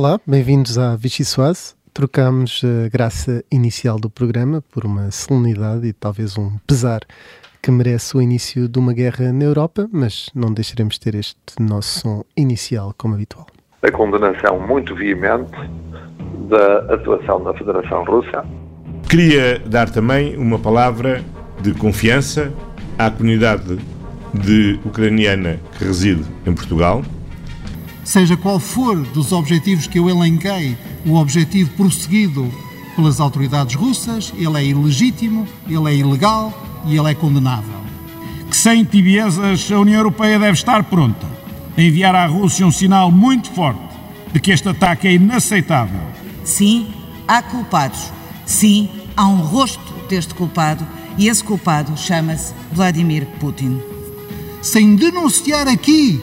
Olá, bem-vindos à Vichy Soase. Trocamos a graça inicial do programa por uma solenidade e talvez um pesar que merece o início de uma guerra na Europa, mas não deixaremos de ter este nosso som inicial como habitual. A condenação muito veemente da atuação da Federação Russa. Queria dar também uma palavra de confiança à comunidade de ucraniana que reside em Portugal seja qual for dos objetivos que eu elenquei, o objetivo prosseguido pelas autoridades russas, ele é ilegítimo, ele é ilegal e ele é condenável. Que sem tibiezas a União Europeia deve estar pronta a enviar à Rússia um sinal muito forte de que este ataque é inaceitável. Sim, há culpados. Sim, há um rosto deste culpado e esse culpado chama-se Vladimir Putin. Sem denunciar aqui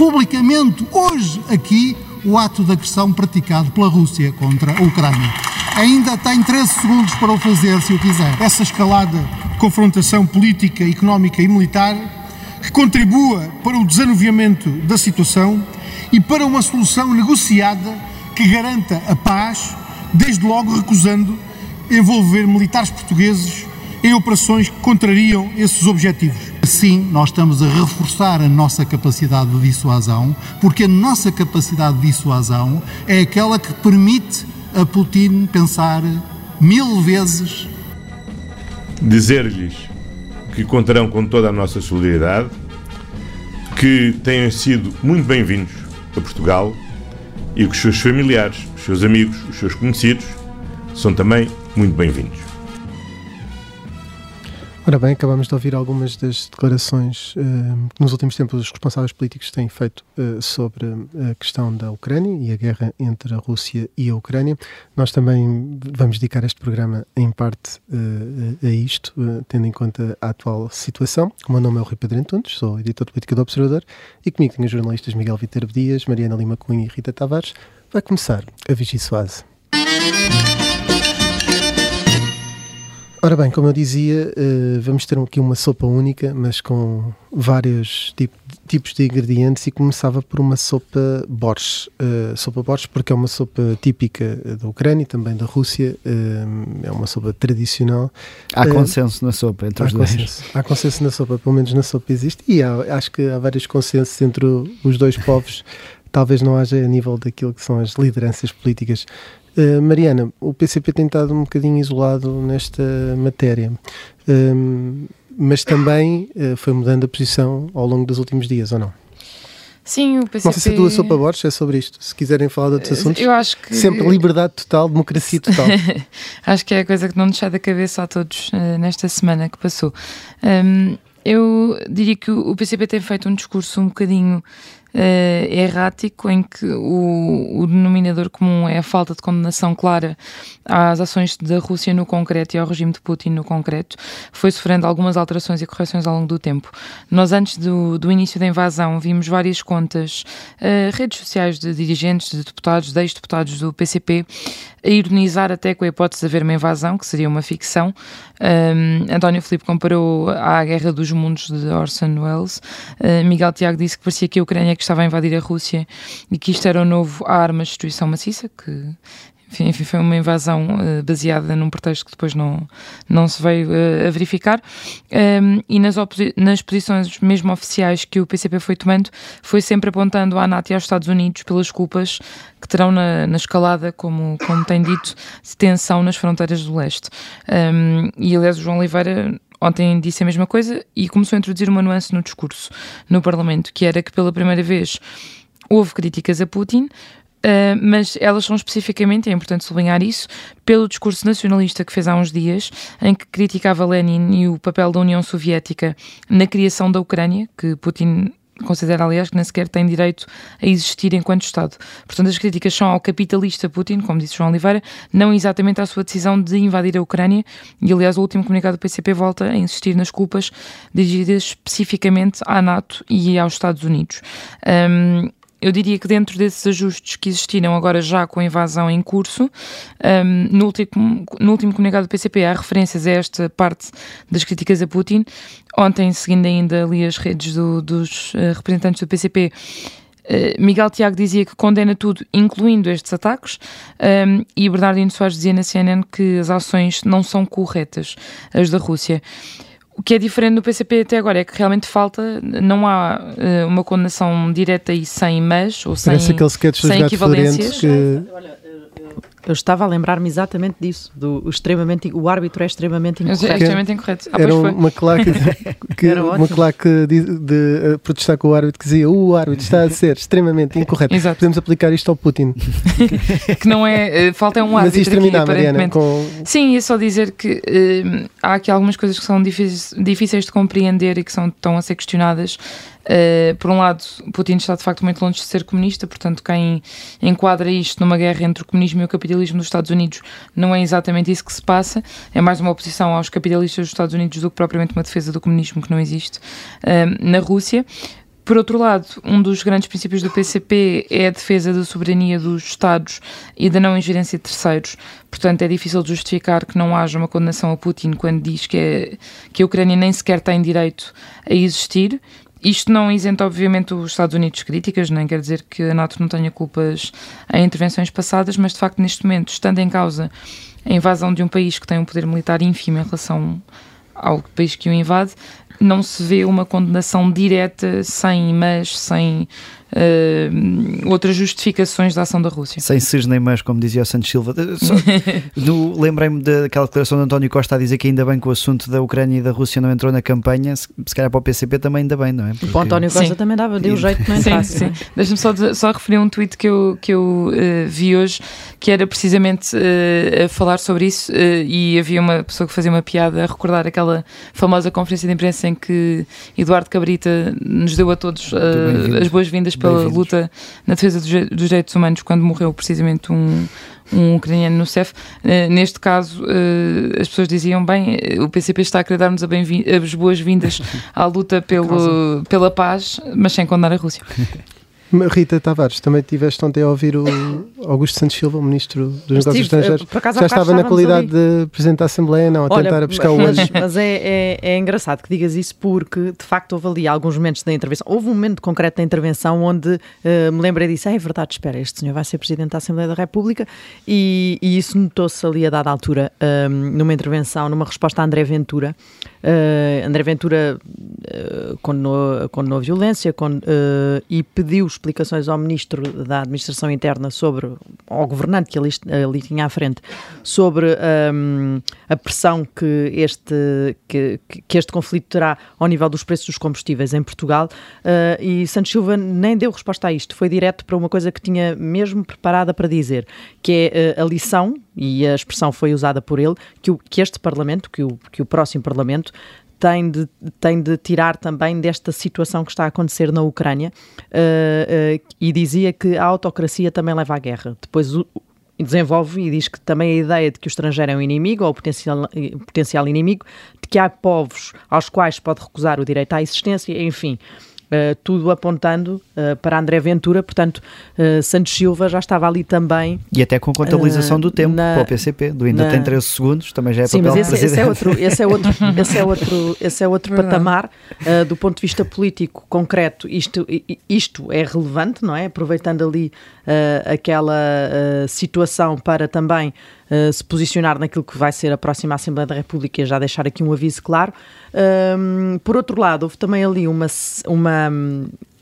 publicamente, hoje, aqui, o ato de agressão praticado pela Rússia contra a Ucrânia. Ainda tem 13 segundos para o fazer, se o quiser. Essa escalada de confrontação política, económica e militar que contribua para o desanuviamento da situação e para uma solução negociada que garanta a paz, desde logo recusando envolver militares portugueses em operações que contrariam esses objetivos. Sim, nós estamos a reforçar a nossa capacidade de dissuasão, porque a nossa capacidade de dissuasão é aquela que permite a Putin pensar mil vezes. Dizer-lhes que contarão com toda a nossa solidariedade, que tenham sido muito bem-vindos a Portugal e que os seus familiares, os seus amigos, os seus conhecidos são também muito bem-vindos. Ora bem, acabamos de ouvir algumas das declarações uh, que nos últimos tempos os responsáveis políticos têm feito uh, sobre a questão da Ucrânia e a guerra entre a Rússia e a Ucrânia. Nós também vamos dedicar este programa em parte uh, a isto, tendo em conta a atual situação. O meu nome é o Rui Pedro Antunes, sou editor de política do Observador e comigo tenho os jornalistas Miguel Viterbo Dias, Mariana Lima Cunha e Rita Tavares. Vai começar a Vichy Soase. Ora bem, como eu dizia, uh, vamos ter aqui uma sopa única, mas com vários tipo, tipos de ingredientes e começava por uma sopa borscht. Uh, sopa borscht porque é uma sopa típica da Ucrânia e também da Rússia, é uma sopa tradicional. Há consenso na sopa entre os dois. Consenso. Há consenso na sopa, pelo menos na sopa existe, e há, acho que há vários consensos entre os dois povos. Talvez não haja a nível daquilo que são as lideranças políticas Uh, Mariana, o PCP tem estado um bocadinho isolado nesta matéria, uh, mas também uh, foi mudando a posição ao longo dos últimos dias, ou não? Sim, o PCP... Não sei se a tua sopa Borges é sobre isto. Se quiserem falar de outros assuntos, eu acho que... sempre liberdade total, democracia total. acho que é a coisa que não nos sai da cabeça a todos nesta semana que passou. Um, eu diria que o PCP tem feito um discurso um bocadinho uh, errático, em que o, o, denominador comum é a falta de condenação clara às ações da Rússia no concreto e ao regime de Putin no concreto, foi sofrendo algumas alterações e correções ao longo do tempo. Nós, antes do, do início da invasão, vimos várias contas, uh, redes sociais de dirigentes, de deputados, de ex-deputados do PCP, a ironizar até com a hipótese de haver uma invasão, que seria uma ficção. Um, António Filipe comparou à Guerra dos Mundos de Orson Welles. Uh, Miguel Tiago disse que parecia que a Ucrânia que estava a invadir a Rússia e que isto era o novo arma de destruição maciça, que enfim, enfim, foi uma invasão uh, baseada num pretexto que depois não, não se veio uh, a verificar. Um, e nas, nas posições mesmo oficiais que o PCP foi tomando, foi sempre apontando à NATO e aos Estados Unidos pelas culpas que terão na, na escalada, como, como tem dito, de tensão nas fronteiras do leste. Um, e aliás, o João Oliveira ontem disse a mesma coisa e começou a introduzir uma nuance no discurso no Parlamento, que era que pela primeira vez houve críticas a Putin, Uh, mas elas são especificamente, é importante sublinhar isso, pelo discurso nacionalista que fez há uns dias, em que criticava Lenin e o papel da União Soviética na criação da Ucrânia, que Putin considera, aliás, que nem sequer tem direito a existir enquanto Estado. Portanto, as críticas são ao capitalista Putin, como disse João Oliveira, não exatamente à sua decisão de invadir a Ucrânia. E, aliás, o último comunicado do PCP volta a insistir nas culpas dirigidas especificamente à NATO e aos Estados Unidos. Um, eu diria que dentro desses ajustes que existiram agora já com a invasão em curso, um, no, último, no último comunicado do PCP há referências a esta parte das críticas a Putin. Ontem, seguindo ainda ali as redes do, dos uh, representantes do PCP, Miguel Tiago dizia que condena tudo, incluindo estes ataques, um, e Bernardino Soares dizia na CNN que as ações não são corretas, as da Rússia. O que é diferente no PCP até agora é que realmente falta, não há uh, uma condenação direta e sem mas, ou Parece sem, aquele sketch sem equivalências. Que... Eu estava a lembrar-me exatamente disso, do o extremamente, o árbitro é extremamente incorreto. É extremamente incorreto. Ah, era uma claque, de, que, uma claque de, de, de, protestar com o árbitro que dizia o árbitro está a ser extremamente incorreto. Exato. Podemos aplicar isto ao Putin. que não é, eh, falta é um árbitro Mas isto terminar, Mariana, com... Sim, é só dizer que uh, há aqui algumas coisas que são difíceis, difíceis de compreender e que são, estão a ser questionadas Uh, por um lado, Putin está de facto muito longe de ser comunista, portanto, quem enquadra isto numa guerra entre o comunismo e o capitalismo dos Estados Unidos não é exatamente isso que se passa, é mais uma oposição aos capitalistas dos Estados Unidos do que propriamente uma defesa do comunismo que não existe uh, na Rússia. Por outro lado, um dos grandes princípios do PCP é a defesa da soberania dos Estados e da não ingerência de terceiros. Portanto, é difícil justificar que não haja uma condenação a Putin quando diz que, é, que a Ucrânia nem sequer tem direito a existir isto não isenta, obviamente, os Estados Unidos de críticas, nem quer dizer que a NATO não tenha culpas em intervenções passadas, mas de facto, neste momento, estando em causa a invasão de um país que tem um poder militar ínfimo em relação ao país que o invade, não se vê uma condenação direta, sem mas, sem uh, outras justificações da ação da Rússia. Sem cis nem mas, como dizia o Santos Silva. Lembrei-me daquela declaração de António Costa a dizer que ainda bem que o assunto da Ucrânia e da Rússia não entrou na campanha, se, se calhar para o PCP também ainda bem, não é? Porque... Para o António Costa sim. também dava, deu jeito que não entrasse. Sim, sim. Deixa-me só, só referir um tweet que eu, que eu uh, vi hoje, que era precisamente uh, a falar sobre isso, uh, e havia uma pessoa que fazia uma piada a recordar aquela famosa conferência de imprensa em que Eduardo Cabrita nos deu a todos as boas-vindas pela luta na defesa dos, direitos humanos quando morreu precisamente um, um ucraniano no CEF. Uh, neste caso, uh, as pessoas diziam, bem, o PCP está a querer dar-nos as boas-vindas à luta pelo, pela paz, mas sem condenar a Rússia. Rita Tavares, também tiveste ontem a ouvir o Augusto Santos Silva, o Ministro dos Negócios eh, Estrangeiros. Já estava na qualidade ali. de Presidente da Assembleia, não, a Olha, tentar a buscar mas, hoje. Mas é, é, é, engraçado que digas isso porque, de facto, houve ali alguns momentos da intervenção. Houve um momento concreto da intervenção onde uh, me lembrei disso. Ah, é verdade, espera, este senhor vai ser Presidente da Assembleia da República e, e isso notou-se ali a dada altura, um, ehm, numa intervenção, numa resposta a André Ventura. Uh, André Ventura uh, condenou, condenou a violência uh, e pediu explicações ao Ministro da Administração Interna sobre, ao governante que ali, ali tinha à frente, sobre um, a pressão que este, que, que, este conflito terá ao nível dos preços dos combustíveis em Portugal. Uh, e Santos Silva nem deu resposta a isto, foi direto para uma coisa que tinha mesmo preparada para dizer, que é a lição, e a expressão foi usada por ele, que, o, que este Parlamento, que o, que o próximo Parlamento, tem de, tem de tirar também desta situação que está a acontecer na Ucrânia uh, uh, e dizia que a autocracia também leva à guerra. Depois o, desenvolve e diz que também a ideia de que o estrangeiro é um inimigo ou potencial, potencial inimigo, de que há povos aos quais pode recusar o direito à existência, enfim. Uh, tudo apontando uh, para André Ventura, portanto, uh, Santos Silva já estava ali também. E até com contabilização do tempo na, para o PCP, do ainda na... tem 13 segundos, também já é Sim, papel mas esse, esse, é outro, esse é outro, esse é outro, esse é outro patamar, do ponto de vista político concreto, isto, isto é relevante, não é? Aproveitando ali aquela situação para também uh, se posicionar naquilo que vai ser a próxima Assembleia da República e já deixar aqui um aviso claro. Um, por outro lado, houve também ali uma, uma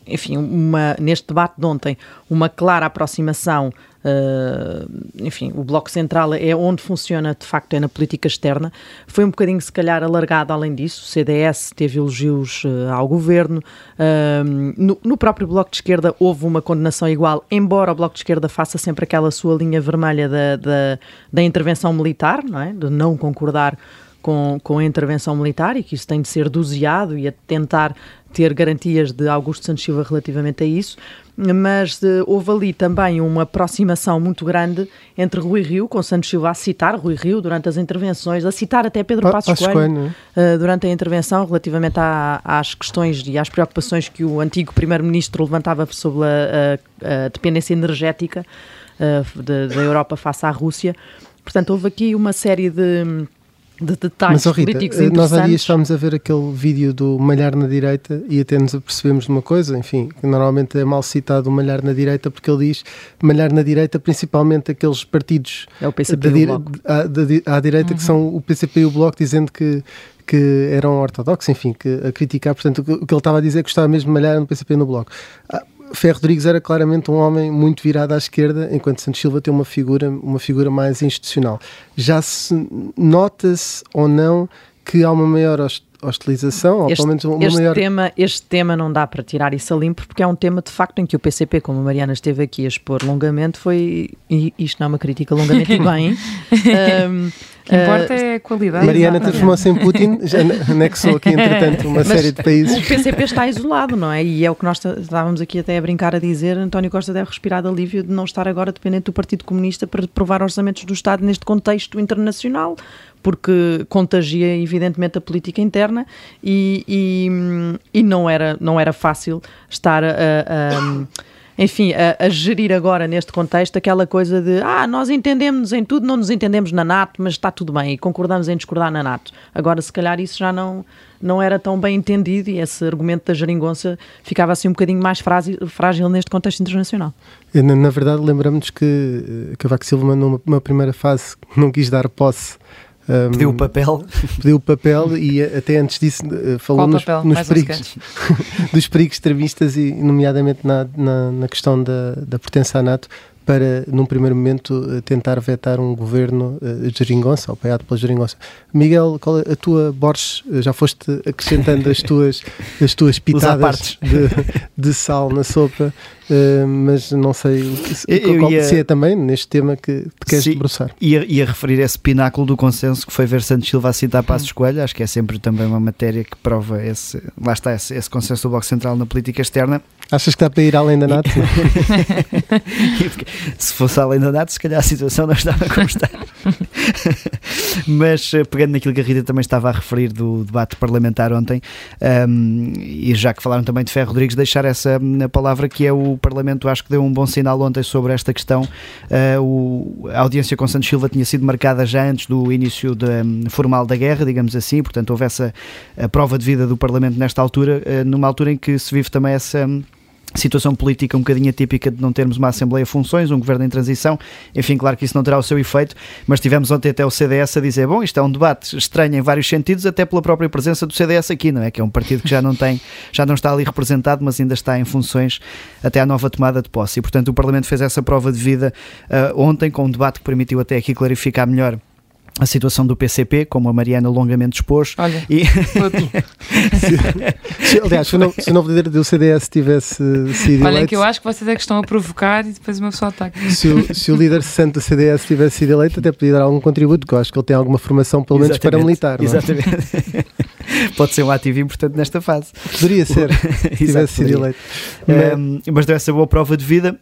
enfim, uma, neste debate de ontem, uma clara aproximação Uh, enfim, o Bloco Central é onde funciona de facto é na política externa. Foi um bocadinho, se calhar, alargado além disso. O CDS teve elogios uh, ao governo. Uh, no, no, próprio Bloco de Esquerda houve uma condenação igual, embora o Bloco de Esquerda faça sempre aquela sua linha vermelha da, da, da intervenção militar, não é? de não concordar com, com a intervenção militar e que isso tem de ser doseado e a tentar ter garantias de Augusto Santos Silva relativamente a isso, mas uh, houve ali também uma aproximação muito grande entre Rui Rio, com Santos Silva a citar Rui Rio durante as intervenções, a citar até Pedro Passos Coelho uh, durante a intervenção relativamente à, às questões e às preocupações que o antigo Primeiro-Ministro levantava sobre a, a, a dependência energética uh, da Europa face à Rússia. Portanto, houve aqui uma série de de detalhes Mas, oh, Rita, políticos eh, nós há dias estávamos a ver aquele vídeo do Malhar na direita e até nos apercebemos de uma coisa, enfim, que normalmente é mal citado o Malhar na direita porque ele diz Malhar na direita, principalmente aqueles partidos É o da PCP e o à, da à direita que são o PCP e o Bloco dizendo que que eram ortodoxos, enfim, que a criticar, portanto, o que o que ele estava a dizer é que gostava mesmo de malhar no PCP no Bloco. Ferro Rodrigues era claramente um homem muito virado à esquerda, enquanto Santos Silva tem uma figura, uma figura mais institucional. Já se nota-se ou não que há uma maior hos- hostilização, ou Este, pelo menos uma este maior. tema, este tema não dá para tirar isso a limpo porque é um tema de facto em que o PCP, como a Mariana esteve aqui a expor longamente, foi, e isto não é uma crítica longamente e bem, um, que importa uh, é a qualidade. Mariana transformou-se em Putin, já ane- anexou aqui, entretanto, uma Mas série de países. O PCP está isolado, não é? E é o que nós estávamos aqui até a brincar a dizer. António Costa deve respirar de alívio de não estar agora dependente do Partido Comunista para aprovar orçamentos do Estado neste contexto internacional, porque contagia evidentemente a política interna e, e, e não, era, não era fácil estar a. a enfim, a, a gerir agora neste contexto aquela coisa de ah, nós entendemos em tudo, não nos entendemos na NATO, mas está tudo bem e concordamos em discordar na NATO. Agora, se calhar, isso já não, não era tão bem entendido e esse argumento da geringonça ficava assim um bocadinho mais frágil, frágil neste contexto internacional. Na, na verdade, lembramos que eh, Cavaco Silva mandou uma, uma primeira fase não quis dar posse. Um, Pediu o papel. pediu o papel e até antes disso eh, falou Qual nos, papel? nos Mais perigos, dos perigos extremistas e nomeadamente na, na, na questão da, da pertença à NATO para, num primeiro momento, eh, tentar vetar um governo de geringonça, apoiado pela geringonça. Miguel, qual é a tua Borges? Já foste acrescentando as tuas, as tuas pitadas de, de sal na sopa, eh, mas não sei se, Eu qual, ia- se é também neste tema que te queres Sim. debruçar. Ia, ia referir esse pináculo do consenso que foi ver Santos Silva a citar Hum. Passos Coelho, acho que é sempre também uma matéria que prova esse, lá está, esse, esse consenso do Bloco Central na política externa. Achas que dá para ir além da NATO? E se fosse além da NATO, se calhar a situação não estava como está. Mas eh, pegando naquilo que a Rita também estava a referir do debate parlamentar ontem, um, e já que falaram também de Ferro Rodrigues, deixar essa hum, palavra que é o Parlamento, acho que deu um bom sinal ontem sobre esta questão. Uh, o- a audiência com Santos Silva tinha sido marcada já antes do início da, hum, formal da guerra, digamos assim, portanto houve essa prova de vida do Parlamento nesta altura, uh, numa altura em que se vive também essa. hum, situação política um bocadinho atípica de não termos uma Assembleia de Funções, um governo em transição. Enfim, claro que isso não terá o seu efeito, mas tivemos ontem até o CDS a dizer: bom, isto é um debate estranho em vários sentidos, até pela própria presença do CDS aqui, não é? Que é um partido que já não tem, já não está ali representado, mas ainda está em funções até à nova tomada de posse. E, portanto, o Parlamento fez essa prova de vida ah, ontem, com um debate que permitiu até aqui clarificar melhor. A situação do PCP, como a Mariana longamente expôs, Olha, e. Se- aliás, se o novo, se o novo líder do CDS tivesse sido eleito, que eu acho que vocês é que estão a provocar e depois uma pessoa ataca. se o, se o líder santo do CDS tivesse sido eleito, até podia dar algum contributo, porque eu acho que ele tem alguma formação, pelo menos Exatamente, paramilitar. Não é? Exatamente. Pode ser um ativo importante nesta fase. Poderia ser, se tivesse sido eleito. Mas- Um, mas deu essa boa prova de vida.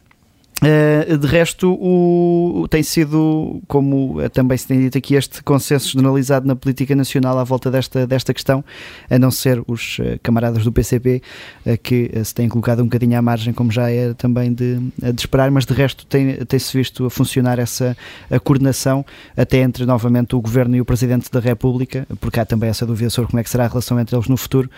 Uh, de resto, o, tem sido, como uh, também se tem dito aqui, este consenso generalizado na política nacional à volta desta, desta questão, a não ser os uh, camaradas do PCP, que se têm colocado um bocadinho à margem, como já era também de, de esperar, mas de resto tem- tem-se visto a funcionar essa a coordenação até entre novamente o Governo e o Presidente da República, porque há também essa dúvida sobre como é que será a relação entre eles no futuro,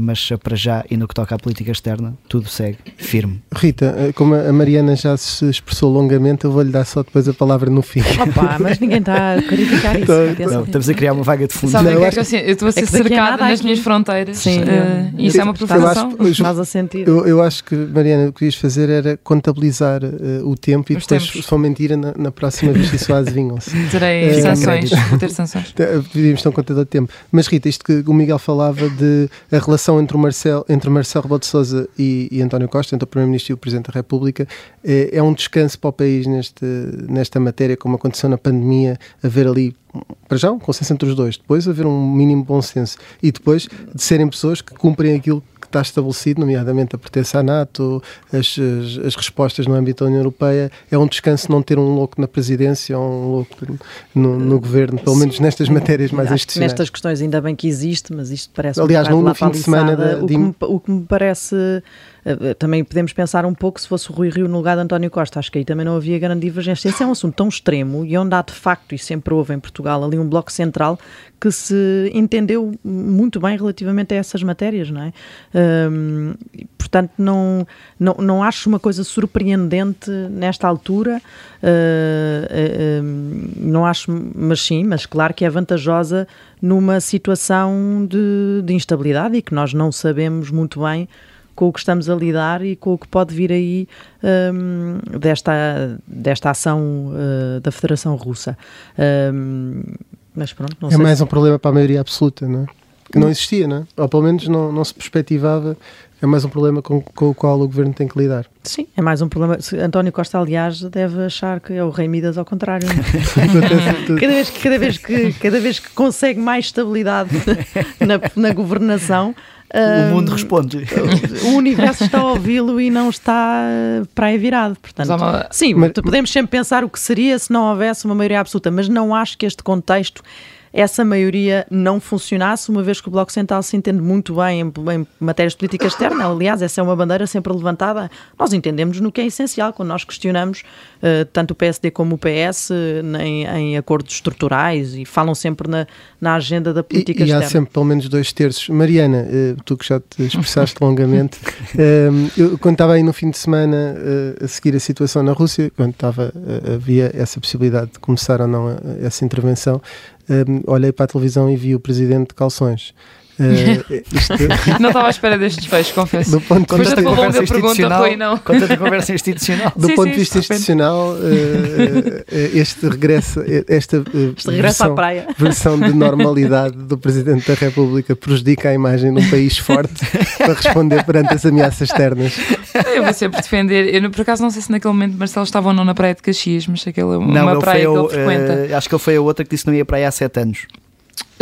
mas para já e no que toca à política externa, tudo segue firme. Rita, eh, como a Mariana já se expressou longamente, eu vou-lhe dar só depois a palavra no fim. Opa, mas ninguém está a criticar isso. Então. Não, estamos a criar uma vaga de fundo. Sabem Não, é que eu estou a ser É daqui a cercada nas aqui- minhas fronteiras. Sim, eu- isso é uma acho- Estás a sentir. Eu, eu acho que, Mariana, o que ias fazer era contabilizar eh, o tempo e Os depois, tempos. se for mentira, na, na próxima vez isso adivinham-se. Terei a sanções. Vou ter sanções. Devíamos ter um contador de tempo. Mas Rita, isto que o Miguel falava de a relação entre o Marcelo, entre Marcelo Rebelo de Sousa e, e António Costa, entre o Primeiro-Ministro e o Presidente da República, é, é um descanso para o país neste, nesta matéria, como aconteceu na pandemia, haver ali, para já, um consenso entre os dois, depois haver um mínimo bom senso e depois de serem pessoas que cumprem aquilo que está estabelecido, nomeadamente a pertença à NATO, as, as, as respostas no âmbito da União Europeia. É um descanso não ter um louco na presidência ou um louco no, no governo, pelo menos nestas matérias mais Acho institucionais. nestas questões ainda bem que existe, mas isto parece Aliás, um no- no fim de semana da- o, de- que me, o que me parece também podemos pensar um pouco se fosse o Rui Rio no lugar de António Costa, acho que aí também não havia grande divergência. Esse é um assunto tão extremo e onde há de facto, e sempre houve em Portugal ali um bloco central que se entendeu muito bem relativamente a essas matérias, não é? Um, portanto, não, não, não acho uma coisa surpreendente nesta altura, uh, uh, não acho, mas sim, mas claro que é vantajosa numa situação de, de instabilidade e que nós não sabemos muito bem com o que estamos a lidar e com o que pode vir aí um, desta, desta ação uh, da Federação Russa. Um, mas pronto, não é mais se... um problema para a maioria absoluta, não é? Que não existia, não é? Ou pelo menos não, não se perspectivava. É mais um problema com, com o qual o governo tem que lidar. Sim, é mais um problema. António Costa, aliás, deve achar que é o Rei Midas ao contrário. cada, vez, cada, vez que, cada vez que consegue mais estabilidade na, na governação, o mundo responde. O universo está a ouvi-lo e não está para aí virado. Portanto, uma... sim, mas... podemos sempre pensar o que seria se não houvesse uma maioria absoluta, mas não acho que este contexto essa maioria não funcionasse, uma vez que o Bloco Central se entende muito bem em, em matérias de política externa. Aliás, essa é uma bandeira sempre levantada. Nós entendemos no que é essencial, quando nós questionamos uh, tanto o PSD como o PS em, em, acordos estruturais e falam sempre na, na agenda da política e, externa. E há sempre pelo menos dois terços. Mariana, uh, tu que já te expressaste longamente, uh, eu, quando estava aí no fim de semana a seguir a situação na Rússia, quando estava, havia essa possibilidade de começar ou não essa intervenção, um, olhei para a televisão e vi o presidente de calções. Uh, isto... não estava à espera deste desfecho, confesso. Do ponto de vista da conversa institucional, foi, não. Conta da conversa institucional. Do sim, ponto sim, de vista institucional, uh, este regresso, esta este regresso versão, à praia. versão de normalidade do Presidente da República prejudica a imagem de um país forte para responder perante as ameaças externas. Eu vou sempre defender. Eu, por acaso, não sei se naquele momento Marcelo estava ou não na praia de Caxias, mas aquela uma não, praia que ele frequenta. Uh, acho que ele foi a outra que disse que não ia para aí há sete anos.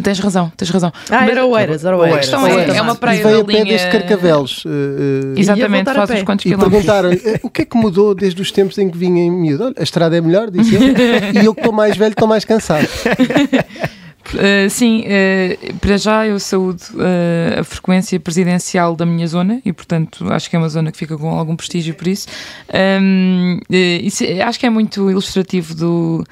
Tens razão, tens razão. Ah, era Oeiras, era Oeiras. A questão é, é uma praia e veio a pé desde Carcavelos. Uh, Exatamente, faz uns quantos e quilómetros. E perguntaram o que é que mudou desde os tempos em que vinha em miúdo? Olha, a estrada é melhor, disse ele, e eu que estou mais velho estou mais cansado. Uh, sim, uh, para já eu saúdo uh, a frequência presidencial da minha zona e, portanto, acho que é uma zona que fica com algum prestígio por isso. Um, isso acho que é muito ilustrativo do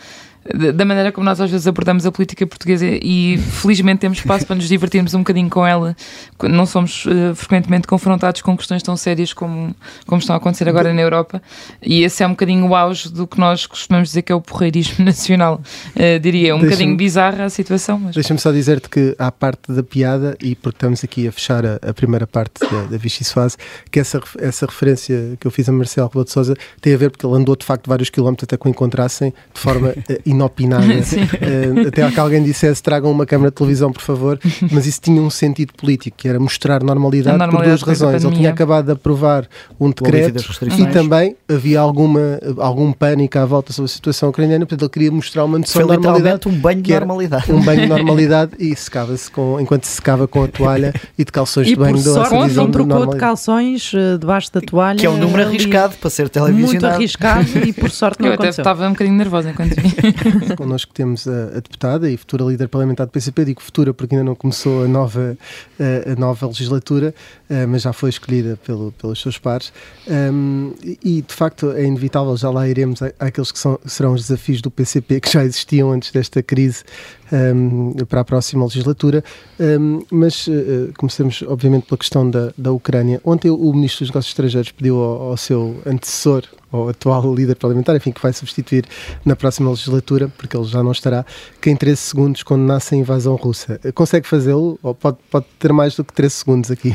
da maneira como nós às vezes abordamos a política portuguesa e felizmente temos espaço para nos divertirmos um bocadinho com ela, não somos uh, frequentemente confrontados com questões tão sérias como, como estão a acontecer agora na Europa e esse é um bocadinho o auge do que nós costumamos dizer que é o porreirismo nacional, uh, diria, um bocadinho bizarra a situação. Mas... Deixa-me só dizer-te que há parte da piada e porque estamos aqui a fechar a, a primeira parte da, da Vichy Soase, que essa, essa referência que eu fiz a Marcelo Rebelo de Sousa tem a ver porque ele andou de facto vários quilómetros até que o encontrassem de forma uh, inopinada. uh, até que alguém dissesse tragam uma câmara de televisão, por favor, mas isso tinha um sentido político, que era mostrar normalidade, normalidade por duas razões. Ele tinha acabado de aprovar um decreto e também havia alguma, algum pânico à volta sobre a situação ucraniana, portanto ele queria mostrar uma noção Foi de normalidade. um banho de normalidade. Um banho de normalidade e secava-se com, enquanto se secava com a toalha e de calções e de banho. E por sorte não trocou de calções uh, debaixo da toalha. Que é um número arriscado para ser televisionado. Muito arriscado e por sorte não Eu aconteceu. até estava um bocadinho nervosa enquanto vi. Connosco temos a, a, deputada e futura líder parlamentar do PCP, digo futura porque ainda não começou a nova, a, a nova legislatura, uh, mas já foi escolhida pelo, pelos seus pares. Um, e, de facto é inevitável, já lá iremos àqueles que são, serão os desafios do PCP que já existiam antes desta crise um, para a próxima legislatura. Um, mas uh, comecemos, obviamente, pela questão da, da Ucrânia. Ontem o Ministro dos Negócios Estrangeiros pediu ao, ao seu antecessor, ou atual líder parlamentar, enfim, que vai substituir na próxima legislatura, porque ele já não estará, que em 13 segundos condenasse a invasão russa. Consegue fazê-lo ou pode, pode ter mais do que 13 segundos aqui?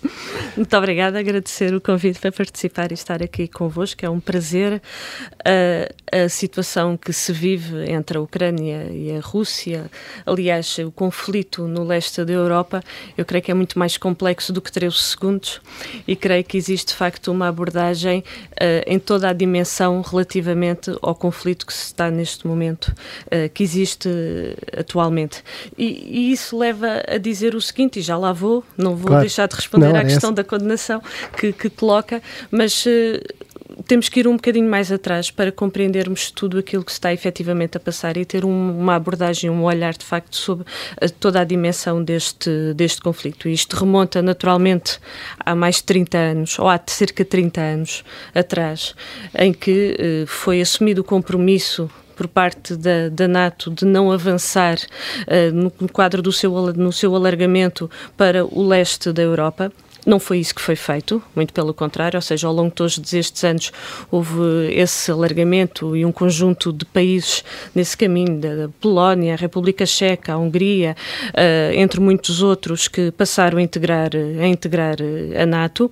Muito obrigada, agradecer o convite para participar e estar aqui convosco, é um prazer. A, a situação que se vive entre a Ucrânia e a Rússia, aliás, o conflito no leste da Europa, eu creio que é muito mais complexo do que 13 segundos e creio que existe de facto uma abordagem uh, em toda a dimensão relativamente ao conflito que se está neste momento, uh, que existe atualmente. E, e, isso leva a dizer o seguinte, e já lá vou, não vou claro. deixar de responder não, à é questão essa. da condenação que, que coloca, mas uh, temos que ir um bocadinho mais atrás para compreendermos tudo aquilo que está efetivamente a passar e ter um, uma abordagem, um olhar de facto sobre a, toda a dimensão deste, deste conflito. Isto remonta naturalmente há mais de 30 anos, ou há cerca de 30 anos atrás, em que eh, foi assumido o compromisso por parte da, da NATO de não avançar uh, no, quadro do seu, no seu alargamento para o leste da Europa. Não foi isso que foi feito, muito pelo contrário, ou seja, ao longo de todos estes anos houve esse alargamento e um conjunto de países nesse caminho, da Polónia, a República Checa, a Hungria, uh, entre muitos outros, que passaram a integrar, a integrar eh, a NATO.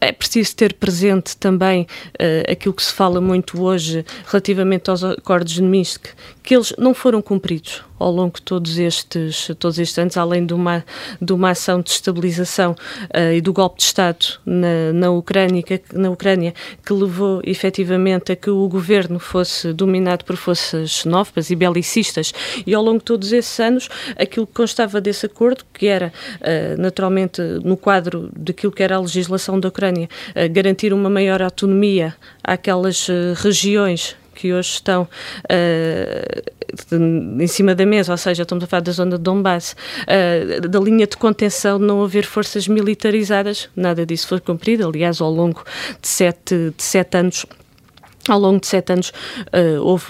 É preciso ter presente também uh, aquilo que se fala muito hoje relativamente aos acordos de Minsk, que eles não foram cumpridos ao longo de todos estes, todos estes anos, além de uma, de uma ação de estabilização uh, e do golpe de Estado na, na, Ucrânia, que, na Ucrânia, que levou efetivamente a que o governo fosse dominado por forças xenófobas e belicistas, e ao longo de todos esses anos, aquilo que constava desse acordo, que era uh, naturalmente no quadro daquilo que era a legislação da Ucrânia, uh, garantir uma maior autonomia àquelas regiões que hoje estão uh, em cima da mesa, ou seja, estamos a falar da zona de Donbass, uh, da linha de contenção, não haver forças militarizadas, nada disso foi cumprido, aliás, ao longo de sete, de sete anos ao longo de sete anos uh, houve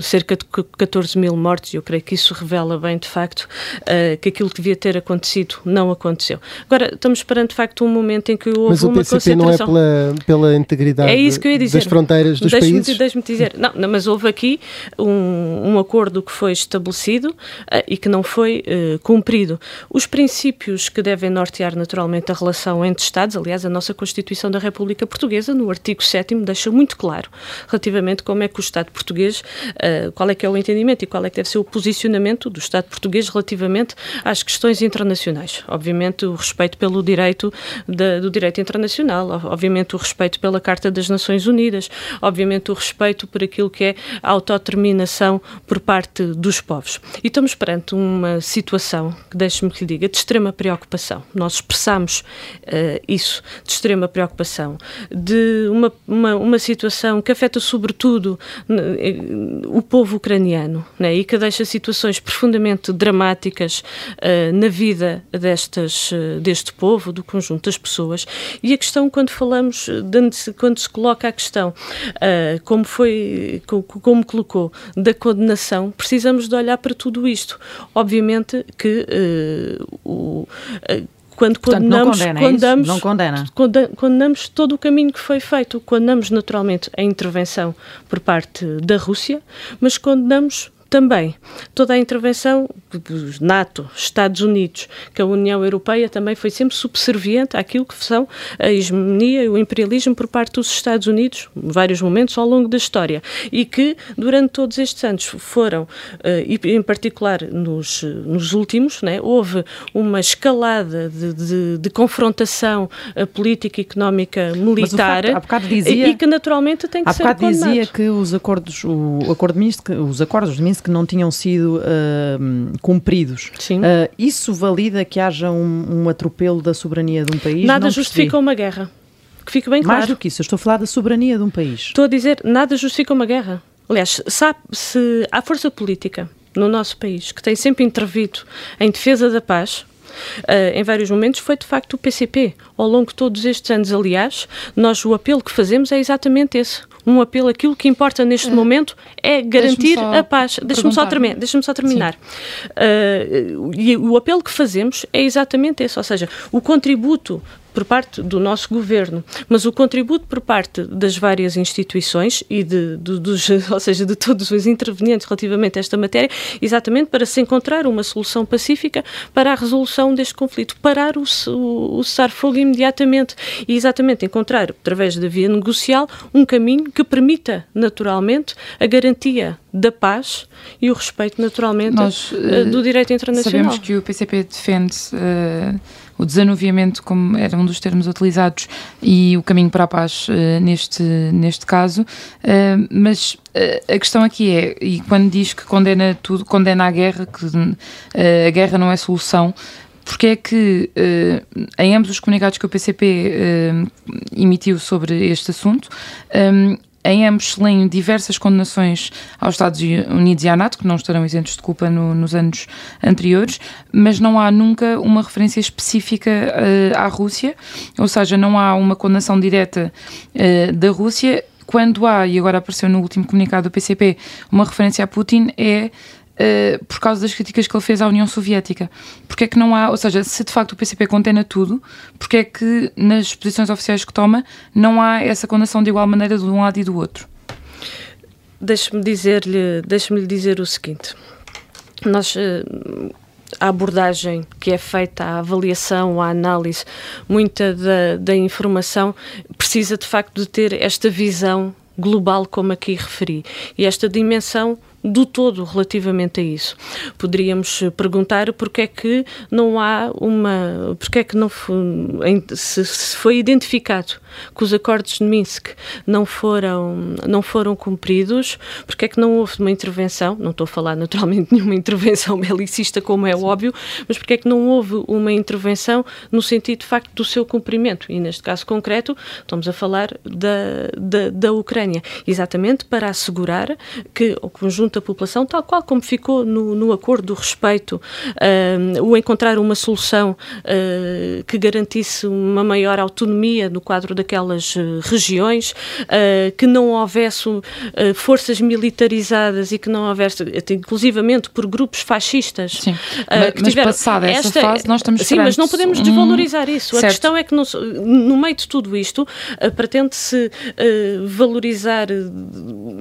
cerca de 14 mil mortes e eu creio que isso revela bem, de facto, uh, que aquilo que devia ter acontecido não aconteceu. Agora, estamos perante, de facto, um momento em que houve Mas uma PCP não é pela, pela integridade é isso que eu ia dizer. das fronteiras dos deixe países? Deixe-me dizer. Não, não, mas houve aqui um, um acordo que foi estabelecido uh, e que não foi cumprido. Os princípios que devem nortear, naturalmente, a relação entre Estados, aliás, a nossa Constituição da República Portuguesa, no artigo 7 deixa muito claro relativamente como é que o Estado português, uh, qual é que é o entendimento e qual é que deve ser o posicionamento do Estado português relativamente às questões internacionais. Obviamente o respeito pelo direito da, do direito internacional, obviamente o respeito pela Carta das Nações Unidas, obviamente o respeito por aquilo que é a autodeterminação por parte dos povos. E estamos perante uma situação deixe-me que lhe diga, de extrema preocupação. Nós expressamos uh, isso, de extrema preocupação, de uma, uma, uma situação que afeta afeta sobretudo eh, o povo ucraniano né, e que deixa situações profundamente dramáticas uh, na vida destas, uh, deste povo, do conjunto das pessoas. E a questão, quando falamos, quando se coloca a questão, uh, como foi, como, colocou, da condenação, precisamos de olhar para tudo isto. Obviamente que o quando Portanto, condenamos, não condena, é condenamos, não condena. condenamos todo o caminho que foi feito, condenamos naturalmente a intervenção por parte da Rússia, mas condenamos também toda a intervenção dos NATO, Estados Unidos, que a União Europeia também foi sempre subserviente àquilo que são a hegemonia e o imperialismo por parte dos Estados Unidos, em vários momentos ao longo da história, e que durante todos estes anos foram, eh, e em particular nos, nos últimos, né, houve uma escalada de, de, de confrontação eh, política, económica, militar, facto, dizia, e que naturalmente tem que há ser condenado. dizia que os acordos, o acordo Minsk, os acordos de Minsk que não tinham sido uh, cumpridos. Sim. Uh, isso valida que haja um, um, atropelo da soberania de um país? Nada justifica uma guerra. Que fique bem claro. Mais do que isso, eu estou a falar da soberania de um país. Estou a dizer, nada justifica uma guerra. Aliás, sabe, se há força política no nosso país que tem sempre intervido em defesa da paz, Uh, em vários momentos, foi de facto o PCP. Ao longo de todos estes anos, aliás, nós o apelo que fazemos é exatamente esse um apelo. Aquilo que importa neste é. momento é garantir a paz. Deixa-me só, termi deixa só terminar. Uh, e o apelo que fazemos é exatamente esse, ou seja, o contributo por parte do nosso governo, mas o contributo por parte das várias instituições e de, de, dos, ou seja, de todos os intervenientes relativamente a esta matéria, exatamente para se encontrar uma solução pacífica para a resolução deste conflito, parar o, o, o cessar-fogo imediatamente e exatamente encontrar, através da via negocial, um caminho que permita naturalmente a garantia da paz e o respeito naturalmente Nós, uh, do direito internacional. Sabemos que o PCP defende uh, o desanuviamento, como era um dos termos utilizados, e o caminho para a paz uh, neste, neste caso. Uh, mas uh, a questão aqui é, e quando diz que condena tudo, condena a guerra, que a guerra não é solução, porque é que em ambos os comunicados que o PCP emitiu sobre este assunto, em ambos se leem diversas condenações aos Estados Unidos e à NATO, que não estarão isentos de culpa no, nos anos anteriores, mas não há nunca uma referência específica uh, à Rússia, ou seja, não há uma condenação direta uh, da Rússia. Quando há, e agora apareceu no último comunicado do PCP, uma referência a Putin, é Uh, por causa das críticas que ele fez à União Soviética. Porque é que não há, ou seja, se de facto o PCP condena tudo, porque é que nas posições oficiais que toma não há essa condenação de igual maneira de um lado e do outro? Deixe-me dizer-lhe, deixe-me dizer o seguinte. Nós uh, a abordagem que é feita, a avaliação, a análise, muita da, da informação precisa de facto de ter esta visão global, como aqui referi, e esta dimensão do todo relativamente a isso. Poderíamos perguntar porque é que não há uma, porque é que não se, se foi identificado que os acordos de Minsk não foram não foram cumpridos, porque é que não houve uma intervenção, não estou a falar naturalmente de nenhuma intervenção belicista como é Sim. óbvio, mas porque é que não houve uma intervenção no sentido de facto do seu cumprimento e neste caso concreto estamos a falar da, da, da Ucrânia, exatamente para assegurar que o conjunto da população, tal qual como ficou no, no acordo do respeito, uh, o encontrar uma solução uh, que garantisse uma maior autonomia no quadro daquelas uh, regiões, que não houvesse forças militarizadas e que não houvesse, inclusivamente por grupos fascistas. Sim, mas, mas passada essa esta, fase nós estamos Sim, mas não podemos desvalorizar isso. Certo. A questão é que no, no meio de tudo isto pretende-se valorizar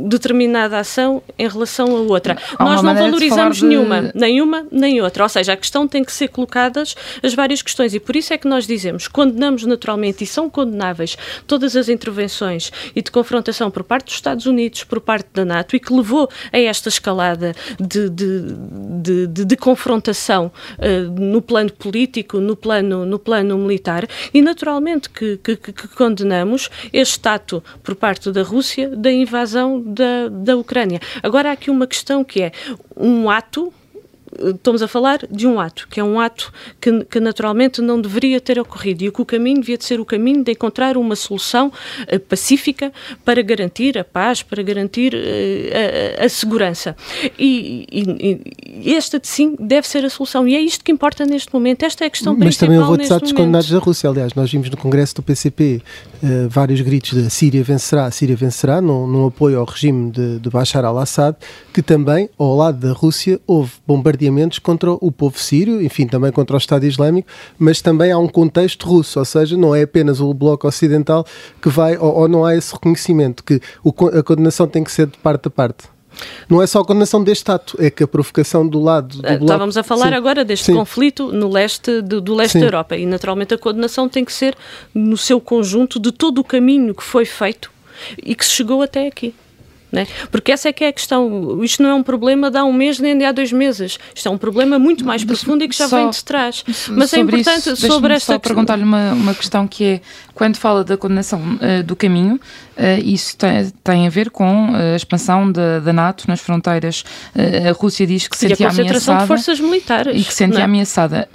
determinada ação em relação a outra. Há Nós não valorizamos de nenhuma, de... nem uma nem outra. Ou seja, a questão tem que ser colocadas as várias questões e por isso é que nós dizemos, condenamos naturalmente e são condenáveis todas as intervenções e de confrontação por parte dos Estados Unidos, por parte da NATO e que levou a esta escalada de, de, de, de, de confrontação uh, no plano político, no plano, no plano militar e naturalmente que, que, que condenamos este ato por parte da Rússia da invasão da, da Ucrânia. Agora há aqui uma questão que é um ato estamos a falar de um ato, que é um ato que, que, naturalmente não deveria ter ocorrido e que o caminho devia de ser o caminho de encontrar uma solução uh, pacífica para garantir a paz, para garantir uh, a, a, segurança. E, e, e, esta, sim, deve ser a solução. E é isto que importa neste momento. Esta é a questão Mas principal também houve outros atos condenados da Rússia. Aliás, nós vimos no Congresso do PCP eh, vários gritos de Síria vencerá, Síria vencerá, no, no apoio ao regime de, de Bashar al-Assad, que também, ao lado da Rússia, houve bombardeamentos contra o povo sírio, enfim, também contra o Estado Islâmico, mas também há um contexto russo, ou seja, não é apenas o bloco ocidental que vai, ou, ou não há esse reconhecimento, que o, a condenação tem que ser de parte a parte. Não é só a condenação deste ato, é que a provocação do lado do bloco... Estávamos a falar sim, agora deste sim. conflito no leste do, do leste sim. da Europa e naturalmente a condenação tem que ser no seu conjunto de todo o caminho que foi feito e que se chegou até aqui. Né? Porque essa é que é a questão. Isto não é um problema de há um mês nem de há dois meses. Isto é um problema muito mais profundo e que já só, vem de trás. Mas é importante isso, sobre esta só perguntar-lhe uma, uma questão que é quando fala da condenação uh, do caminho, uh, isso tem, tem, a ver com uh, a expansão da, da NATO nas fronteiras. a Rússia diz que sentia ameaçada. de forças militares. E que sentia é? ameaçada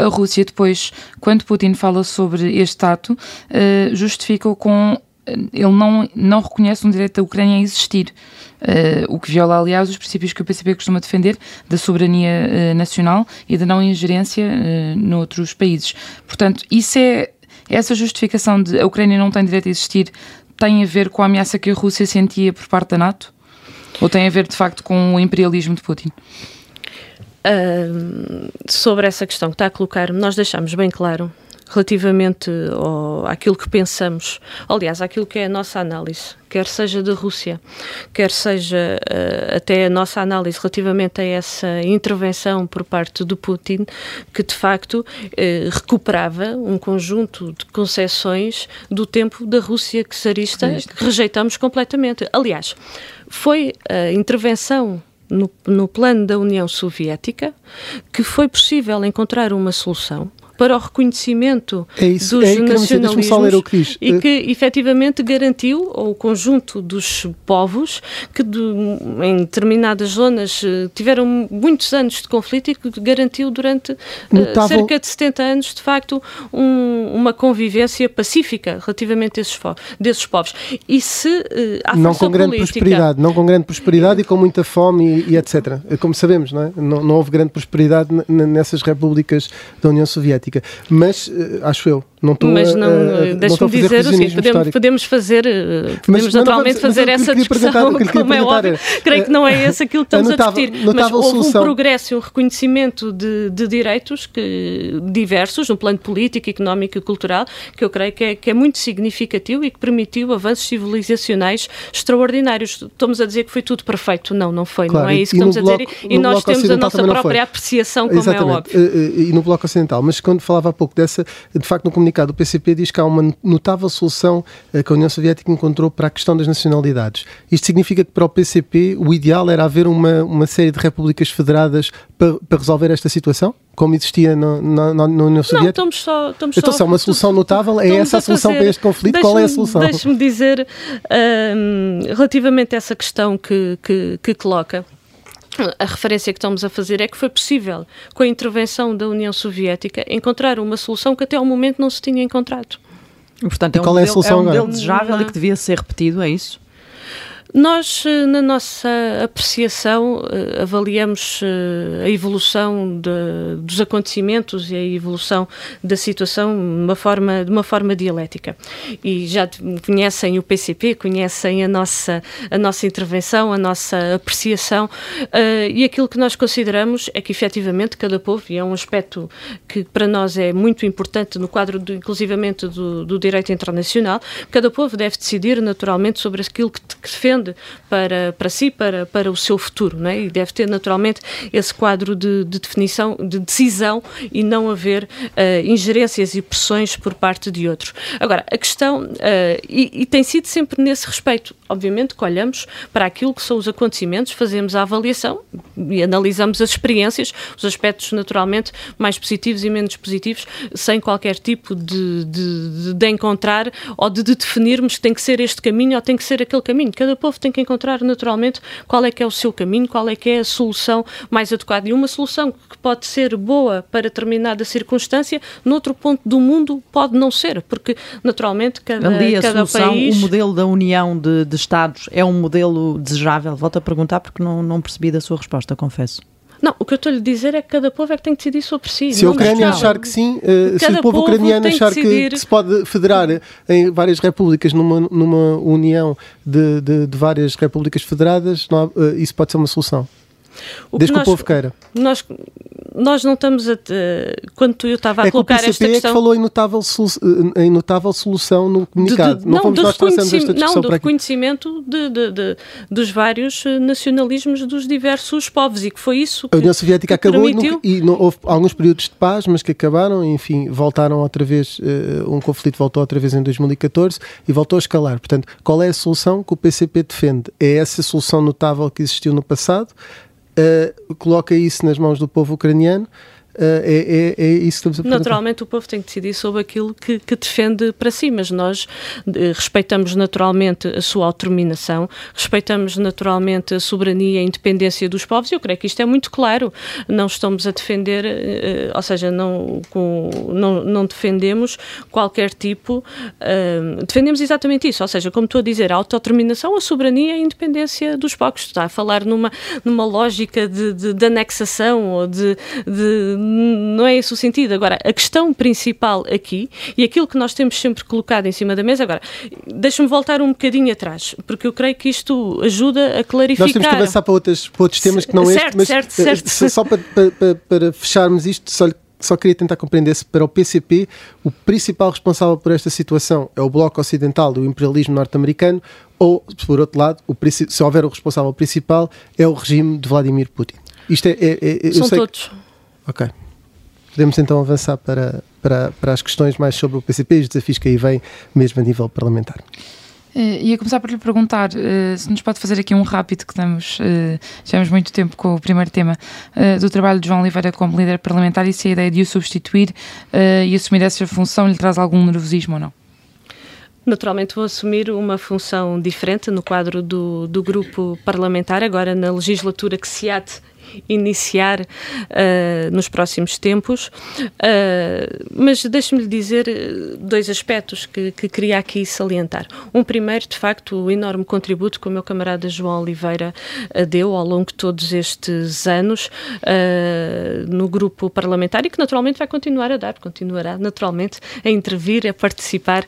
a Rússia depois, quando Putin fala sobre este ato, uh, justifica-o com ele não, não reconhece um direito da Ucrânia a existir. Uh, o que viola, aliás, os princípios que o PCP costuma defender da soberania uh, nacional e da não ingerência uh, noutros países. Portanto, isso é essa justificação de a Ucrânia não tem direito a existir tem a ver com a ameaça que a Rússia sentia por parte da NATO? Ou tem a ver, de facto, com o imperialismo de Putin? Uh, sobre essa questão que está a colocar, nós deixamos bem claro relativamente ao, àquilo que pensamos, aliás, àquilo que é a nossa análise, quer seja da Rússia, quer seja uh, até a nossa análise relativamente a essa intervenção por parte do Putin, que de facto uh, recuperava um conjunto de concessões do tempo da Rússia czarista que rejeitamos completamente. Aliás, foi a intervenção no, no, plano da União Soviética que foi possível encontrar uma solução para o reconhecimento é isso, dos é nacionalismos o que diz. e que efetivamente garantiu ao conjunto dos povos que de, em determinadas zonas eh, tiveram muitos anos de conflito e que garantiu durante uh, cerca de 70 anos de facto um, uma convivência pacífica relativamente a esses, desses povos. E se há não com grande política, prosperidade, não com grande prosperidade e com muita fome e, e etc. Como sabemos, não, é? não, não houve grande prosperidade nessas repúblicas da União Soviética. Mas, uh, acho eu, Não estou mas não, deixe-me dizer o seguinte, podemos, podemos fazer, eh, podemos mas, naturalmente mas, fazer essa discussão, como é óbvio. Creio que não é esse aquilo que estamos notável, a discutir, mas houve solução. um progresso e um reconhecimento de, de, direitos que, diversos, no plano político, económico e cultural, que eu creio que é, que é muito significativo e que permitiu avanços civilizacionais extraordinários. Estamos a dizer que foi tudo perfeito. Não, não foi, claro, não é isso que estamos bloco, a dizer. E nós temos a nossa própria apreciação, como é Exatamente. é óbvio. E no Bloco Ocidental. Mas quando falava há pouco dessa, de facto, no comunicado do PCP diz que há uma notável solução eh, que a União Soviética encontrou para a questão das nacionalidades. Isto significa que para o PCP o ideal era haver uma, uma série de repúblicas federadas para, para resolver esta situação? Como existia na, na, na União Soviética? Não, estamos só. Estamos então, só, é uma solução notável? É essa a solução para este conflito? Qual é a solução? Deixe-me dizer, um, relativamente a essa questão que, que, que coloca a referência que estamos a fazer é que foi possível, com a intervenção da União Soviética, encontrar uma solução que até ao momento não se tinha encontrado. Portanto, é um, modelo, é, a solução é um modelo desejável não. e que devia ser repetido, é isso? Nós, eh, na nossa apreciação, eh, avaliamos eh, a evolução de, dos acontecimentos e a evolução da situação de uma forma, de uma forma dialética. E já conhecem o PCP, conhecem a nossa, a nossa intervenção, a nossa apreciação, e aquilo que nós consideramos é que, efetivamente, cada povo, e é um aspecto que para nós é muito importante no quadro, do, inclusivamente, do, do direito internacional, cada povo deve decidir naturalmente sobre aquilo que, que defende pretende para, para si, para, para o seu futuro, não é? E deve ter naturalmente esse quadro de, de definição, de decisão e não haver uh, ingerências e pressões por parte de outros. Agora, a questão, uh, e, e tem sido sempre nesse respeito, obviamente que olhamos para aquilo que são os acontecimentos, fazemos a avaliação e analisamos as experiências, os aspectos naturalmente mais positivos e menos positivos, sem qualquer tipo de, de, de encontrar ou de, de definirmos que tem que ser este caminho ou tem que ser aquele caminho. Cada povo tem que encontrar naturalmente qual é que é o seu caminho, qual é que é a solução mais adequada. E uma solução que pode ser boa para determinada circunstância, noutro ponto do mundo pode não ser, porque naturalmente cada, Ali a cada solução, país... O modelo da união de, de Estados é um modelo desejável? Volto a perguntar porque não, não percebi da sua resposta, confesso. Não, o que eu estou a lhe dizer é que cada povo é que tem que decidir sobre si. Se a Ucrânia achar que sim, uh, se o povo ucraniano achar que, que, se pode federar em várias repúblicas numa, numa união de, de, de várias repúblicas federadas, não, uh, isso pode ser uma solução. O Desde que, nós, que o povo queira. Nós, nós não estamos a. Quando eu estava a é colocar que esta questão. É que falou em notável, eh, em notável solução no comunicado. De, de, não, não fomos nós esta discussão Não, do reconhecimento de, dos vários eh, nacionalismos dos diversos povos e que foi isso que. A União Soviética acabou permitiu... e, não, houve alguns períodos de paz, mas que acabaram, enfim, voltaram outra vez. Uh, um conflito voltou outra vez em 2014 e voltou a escalar. Portanto, qual é a solução que o PCP defende? É essa solução notável que existiu no passado? Uh, coloca isso nas mãos do povo ucraniano é, é, é, isso que estamos a. Naturalmente, o povo tem que decidir sobre aquilo que, que defende para si, mas nós uh, respeitamos naturalmente a sua autodeterminação, respeitamos naturalmente a soberania e a independência dos povos, e eu creio que isto é muito claro. Não estamos a defender, uh, ou seja, não, com, não, não defendemos qualquer tipo. defendemos exatamente isso, ou seja, como estou a dizer, a autodeterminação, a soberania e a independência dos povos. Está a falar numa, numa lógica de, de, de anexação ou de, de não é esse o sentido. Agora, a questão principal aqui, e aquilo que nós temos sempre colocado em cima da mesa, agora, deixa-me voltar um bocadinho atrás, porque eu creio que isto ajuda a clarificar. Nós temos que avançar para, outras, para outros temas que não certo, este, mas certo, certo. Eh, só para, para, para fecharmos isto, só só queria tentar compreender se para o PCP o principal responsável por esta situação é o Bloco Ocidental do imperialismo norte-americano ou, por outro lado, o, se houver o responsável principal, é o regime de Vladimir Putin. Isto é, é, é São todos. Que... Ok. Podemos então avançar para, para, para as questões mais sobre o PCP e os desafios que aí vêm, mesmo a nível parlamentar. Uh, ia começar por lhe perguntar uh, se nos pode fazer aqui um rápido, que estamos, uh, já temos muito tempo com o primeiro tema, do trabalho de João Oliveira como líder parlamentar e se a ideia de o substituir e assumir essa função lhe traz algum nervosismo ou não? Naturalmente vou assumir uma função diferente no quadro do, do grupo parlamentar, agora na legislatura que se há de iniciar uh, nos próximos tempos. Uh, mas deixe-me lhe dizer dois aspectos que, que queria aqui salientar. Um primeiro, de facto, o enorme contributo que o meu camarada João Oliveira deu ao longo de todos estes anos no grupo parlamentar e que naturalmente vai continuar a dar, continuará naturalmente a intervir, a participar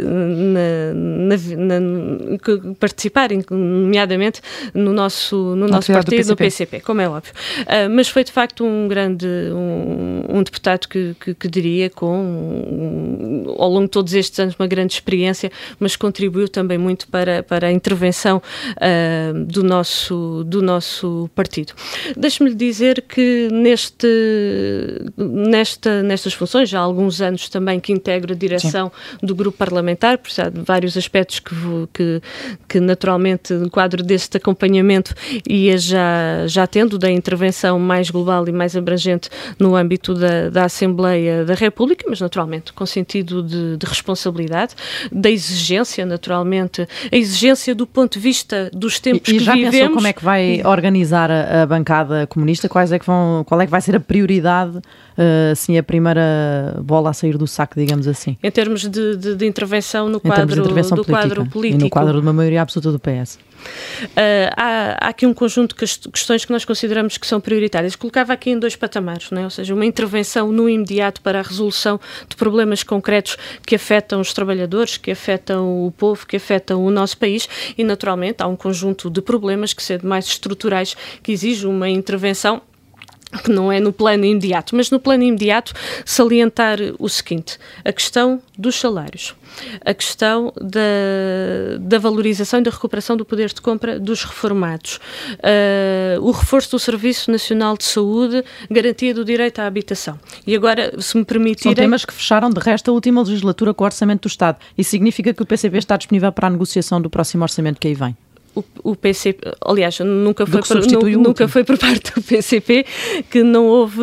na, na, na, participar, nomeadamente no nosso, no nosso partido, no PCP, como é óbvio. Uh, mas foi de facto um grande, um, um deputado que, que, que, diria com, um, ao longo de todos estes anos, uma grande experiência, mas contribuiu também muito para, para a intervenção uh, do, nosso, do nosso partido. Deixe-me dizer que neste, nesta, nestas funções, já há alguns anos também que integro a direção Sim. do grupo parlamentar, por vários aspectos que, que, que naturalmente no quadro deste acompanhamento ia já, já tendo da intervenção mais global e mais abrangente no âmbito da, da Assembleia da República, mas naturalmente com sentido de, de responsabilidade, da exigência, naturalmente, a exigência do ponto de vista dos tempos e, e que já vivemos. pensou como é que vai organizar a, a, bancada comunista? Quais é que vão, qual é que vai ser a prioridade, uh, assim, a primeira bola a sair do saco, digamos assim? Em termos de, de, de intervenção no quadro, intervenção do política, quadro político. E no quadro de uma maioria absoluta do PS. Uh, há, há, aqui um conjunto de questões que nós consideramos que são prioritárias. Colocava aqui em dois patamares, é? ou seja, uma intervenção no imediato para a resolução de problemas concretos que afetam os trabalhadores, que afetam o povo, que afetam o nosso país e, naturalmente, há um conjunto de problemas que, sendo mais estruturais, que exige uma intervenção que não é no plano imediato, mas no plano imediato salientar o seguinte: a questão dos salários, a questão da, da valorização e da recuperação do poder de compra dos reformados, uh, o reforço do Serviço Nacional de Saúde, garantia do direito à habitação. E agora, se me permitirem... São temas que fecharam de resto a última legislatura com o Orçamento do Estado. Isso significa que o PCB está disponível para a negociação do próximo orçamento que aí vem? O, o PCP, aliás, nunca foi, por, nunca foi por parte do PCP que não houve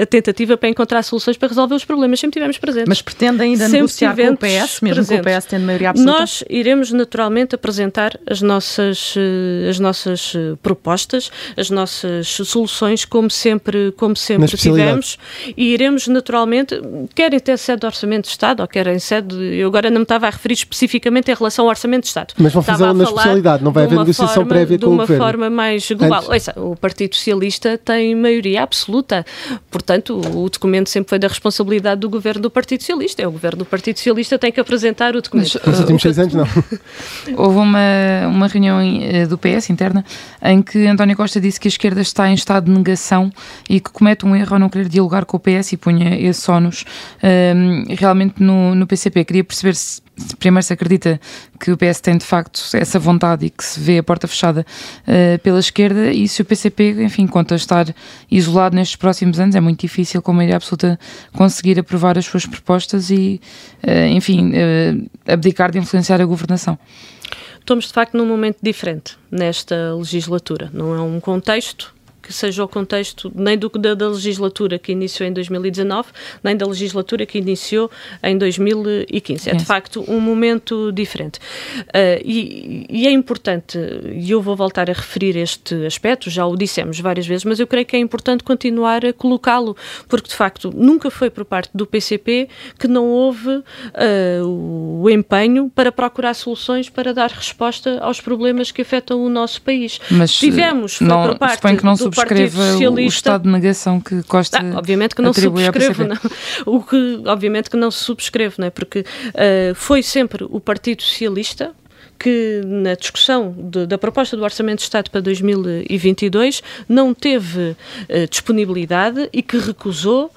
a tentativa para encontrar soluções para resolver os problemas. Sempre tivemos presentes. Mas pretende ainda Sempre negociar com o PS, mesmo presentes. com o PS tendo maioria absoluta? Nós iremos naturalmente apresentar as nossas, eh, as nossas eh, propostas, as nossas soluções, como sempre, como sempre tivemos, e iremos naturalmente, quer em sede de Orçamento de Estado, ou quer em sede, eu agora não me estava a referir especificamente em relação ao Orçamento de Estado. Mas vão fazer na especialidade, não vai haver negociação forma, prévia com o governo. De uma forma mais global. Ouça, o Partido Socialista tem maioria absoluta. Portanto, o documento sempre foi da responsabilidade do governo do Partido Socialista. É o governo do Partido Socialista tem que apresentar o documento. Nos últimos seis anos, não. Houve uma, uma reunião eh, do PS interna em que António Costa disse que a esquerda está em estado de negação e que comete um erro ao não querer dialogar com o PS e punha esse ónus um, ehm, realmente no, no PCP. Queria perceber se primeiro se acredita que o PS tem de facto essa vontade e que se vê a porta fechada uh, pela esquerda e se o PCP, enfim, conta estar isolado nestes próximos anos, é muito difícil com a maioria absoluta conseguir aprovar as suas propostas e, uh, enfim, uh, abdicar de influenciar a governação. Estamos de facto num momento diferente nesta legislatura. Não é um contexto que seja o contexto nem do, da, da, legislatura que iniciou em 2019, nem da legislatura que iniciou em 2015. É de facto um momento diferente. Uh, e, e, é importante, e eu vou voltar a referir este aspecto, já o dissemos várias vezes, mas eu creio que é importante continuar a colocá-lo, porque de facto nunca foi por parte do PCP que não houve uh, o empenho para procurar soluções para dar resposta aos problemas que afetam o nosso país. Mas tivemos, foi não, por parte que não do subscreva o estado de negação que Costa ah, obviamente que não subscrevo não. o que obviamente que não se subscreve não é? Porque uh, foi sempre o Partido Socialista que na discussão de, da proposta do Orçamento de Estado para 2022 não teve uh, disponibilidade e que recusou uh,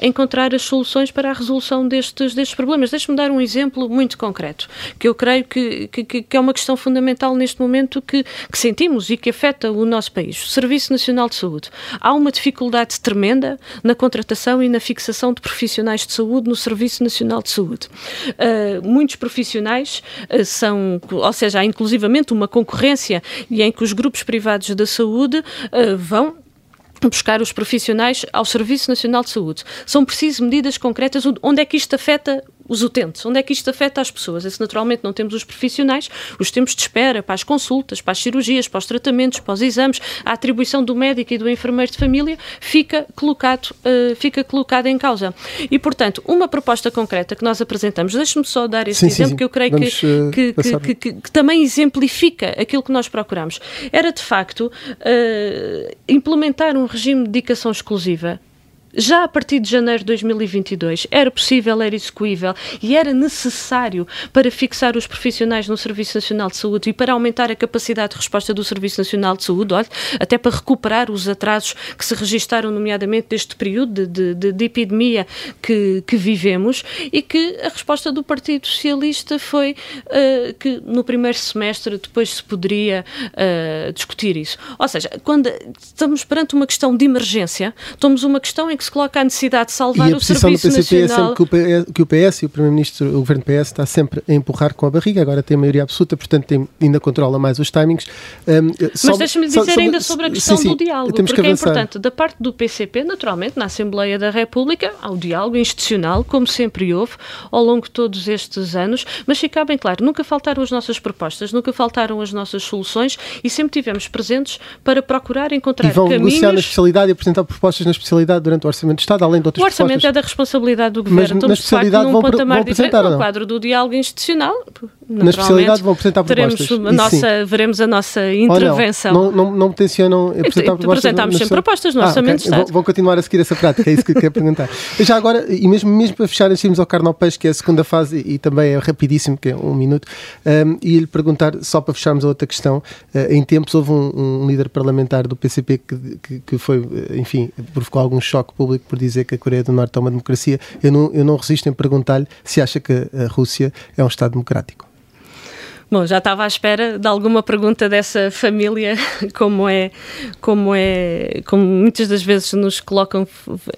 encontrar as soluções para a resolução destes, destes problemas. Deixe-me dar um exemplo muito concreto, que eu creio que, que, que é uma questão fundamental neste momento que, que, sentimos e que afeta o nosso país. O Serviço Nacional de Saúde. Há uma dificuldade tremenda na contratação e na fixação de profissionais de saúde no Serviço Nacional de Saúde. Uh, muitos profissionais são ou seja, há inclusivamente uma concorrência e em que os grupos privados da saúde uh, vão buscar os profissionais ao Serviço Nacional de Saúde. São precisas medidas concretas onde é que isto afeta os utentes, onde é que isto afeta as pessoas. Esse, naturalmente não temos os profissionais, os tempos de espera para as consultas, para as cirurgias, para os tratamentos, para os exames, a atribuição do médico e do enfermeiro de família fica colocado, uh, fica colocado em causa. E, portanto, uma proposta concreta que nós apresentamos, deixe-me só dar esse sim, exemplo sim, sim. que eu creio Vamos, que, uh, que, que, que, também exemplifica aquilo que nós procuramos. Era, de facto, uh, implementar um regime de dedicação exclusiva já a partir de janeiro de 2022 era possível, era execuível e era necessário para fixar os profissionais no Serviço Nacional de Saúde e para aumentar a capacidade de resposta do Serviço Nacional de Saúde, olha, até para recuperar os atrasos que se registaram, nomeadamente deste período de, de, de epidemia que, que, vivemos e que a resposta do Partido Socialista foi uh, que no primeiro semestre depois se poderia uh, discutir isso. Ou seja, quando estamos perante uma questão de emergência, estamos uma questão em que se coloca a necessidade de salvar o Serviço Nacional. E a posição do PCP Nacional... é sempre que o, PS, e o Primeiro-Ministro, o Governo PS, está sempre a empurrar com a barriga, agora tem a maioria absoluta, portanto tem, ainda controla mais os timings. Um, Mas deixa-me dizer só, ainda sobre a questão sim, sim, do diálogo, porque é importante, da parte do PCP, naturalmente, na Assembleia da República, há o diálogo institucional, como sempre houve, ao longo de todos estes anos, mas fica bem claro, nunca faltaram as nossas propostas, nunca faltaram as nossas soluções e sempre tivemos presentes para procurar encontrar e vão caminhos... negociar na especialidade e apresentar propostas na especialidade durante o Orçamento de Estado, além de outras O orçamento propostas. é da responsabilidade do Governo. Mas Estamos, na especialidade vão, vão apresentar, no quadro do diálogo institucional, na especialidade vão apresentar propostas. A nossa, veremos a nossa intervenção. Não, não, não, não tencionam apresentar propostas? Apresentámos sempre propostas no ah, Orçamento okay. Estado. Vão, continuar a seguir essa prática, é isso que quero perguntar. Já agora, e mesmo, mesmo para fechar, irmos ao carne ao peixe, que é a segunda fase e, também é rapidíssimo, que é um minuto, um, e lhe perguntar, só para fecharmos a outra questão, uh, em tempos houve um, um, líder parlamentar do PCP que, que, que, foi, eh, enfim, provocou algum choque público por dizer que a Coreia do Norte é uma democracia. Eu não, eu não resisto em perguntar-lhe se acha que a Rússia é um Estado democrático. Bom, já estava à espera de alguma pergunta dessa família, como é, como é, como muitas das vezes nos colocam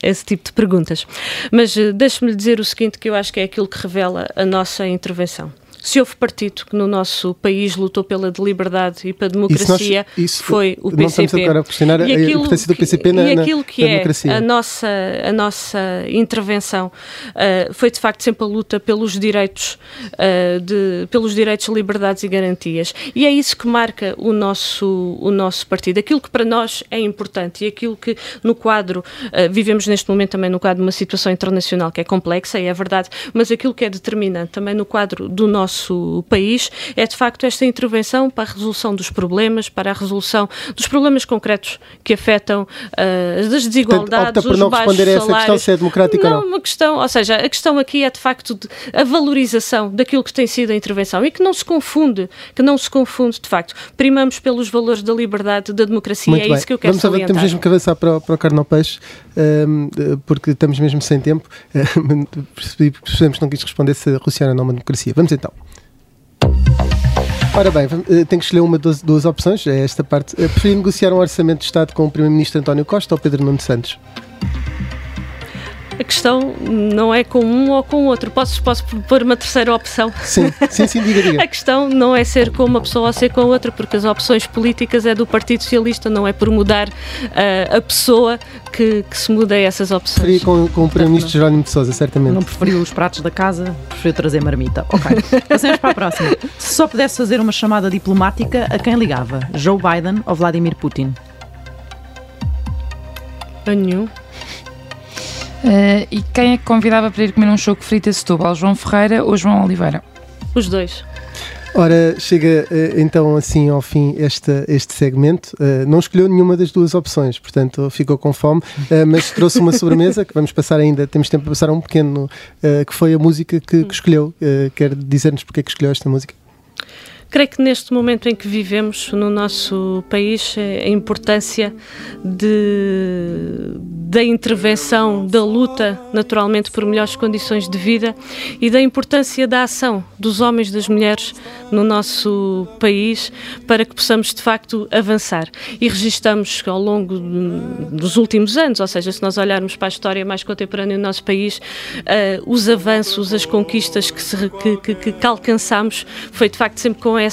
esse tipo de perguntas. Mas eh, deixe-me dizer o seguinte, que eu acho que é aquilo que revela a nossa intervenção se houve partido que no nosso país lutou pela liberdade e pela democracia, isso nós, isso foi o PCP. Não estamos agora a e aquilo, a importância do PCP na, e aquilo que na, na é democracia. A nossa, a nossa intervenção uh, foi de facto sempre a luta pelos direitos, uh, de, pelos direitos, liberdades e garantias. E é isso que marca o nosso, o nosso partido. Aquilo que para nós é importante e aquilo que no quadro, uh, vivemos neste momento também no quadro de uma situação internacional que é complexa, e é verdade, mas aquilo que é determinante também no quadro do nosso nosso país é de facto esta intervenção para a resolução dos problemas, para a resolução dos problemas concretos que afetam uh, das desigualdades, Portanto, opta por não responder a essa questão se é democrática não, ou não. uma questão, ou seja, a questão aqui é de facto de, a valorização daquilo que tem sido a intervenção e que não se confunde, que não se confunde de facto. Primamos pelos valores da liberdade, da democracia, Muito é bem. isso que eu quero Vamos salientar. Temos mesmo que avançar para, para o Carnal Peixe, um, porque estamos mesmo sem tempo. percebemos que não quis responder se a Rússia era ou não uma democracia. Vamos então. Ora bem, eh, tenho que escolher uma das duas opções, é esta parte. Eh, Preferir negociar um orçamento de Estado com o Primeiro-Ministro António Costa ou Pedro Nuno Santos? A questão não é com um ou com o outro. Posso, posso pôr uma terceira opção? Sim, sim, sim, diga, diga. A questão não é ser com uma pessoa ou ser com outra, porque as opções políticas é do Partido Socialista, não é por mudar uh, a pessoa que, que, se muda essas opções. Preferi com, com o Primeiro-Ministro Jerónimo de Sousa, certamente. Não preferiu os pratos da casa, preferiu trazer marmita. Ok, passemos para a próxima. Se só pudesse fazer uma chamada diplomática, a quem ligava? Joe Biden ou Vladimir Putin? A nenhum. Uh, e quem é que convidava para ir comer um choco frito a Setúbal? João Ferreira ou João Oliveira? Os dois. Ora, chega uh, então assim ao fim este, este segmento. Uh, não escolheu nenhuma das duas opções, portanto ficou com fome, mas trouxe uma sobremesa que vamos passar ainda, temos tempo para passar um pequeno, que foi a música que, que escolheu. quer dizer-nos porque é que escolheu esta música? Creio que neste momento em que vivemos no nosso país, é a importância de, da intervenção, da luta, naturalmente, por melhores condições de vida e da importância da ação dos homens e das mulheres no nosso país para que possamos, de facto, avançar. E registamos ao longo dos últimos anos, ou seja, se nós olharmos para a história mais contemporânea do nosso país, uh, os avanços, as conquistas que, se, que, que, que alcançamos foi, de facto, sempre com essa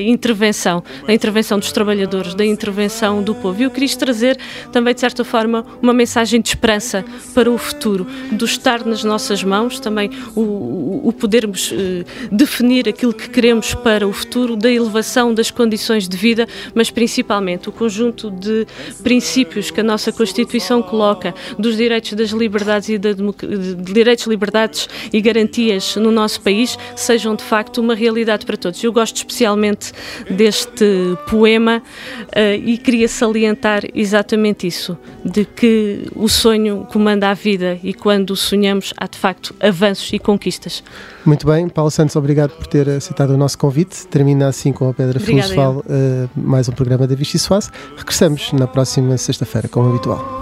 intervenção, a intervenção dos trabalhadores, da intervenção do povo. E eu queria trazer também, de certa forma, uma mensagem mensagem de esperança para o futuro, do estar nas nossas mãos, também o, o podermos eh, definir aquilo que queremos para o futuro, da elevação das condições de vida, mas principalmente o conjunto de princípios que a nossa Constituição coloca, dos direitos das liberdades e da de direitos, liberdades e garantias no nosso país, sejam de facto uma realidade para todos. Eu gosto especialmente deste poema uh, e queria salientar exatamente isso, de que o sonho comanda a vida e quando sonhamos há de facto avanços e conquistas. Muito bem, Paulo Santos, obrigado por ter aceitado o nosso convite. Termina assim com a Pedra Filosofal uh, mais um programa da Vichy Soase. Regressamos na próxima sexta-feira, como habitual.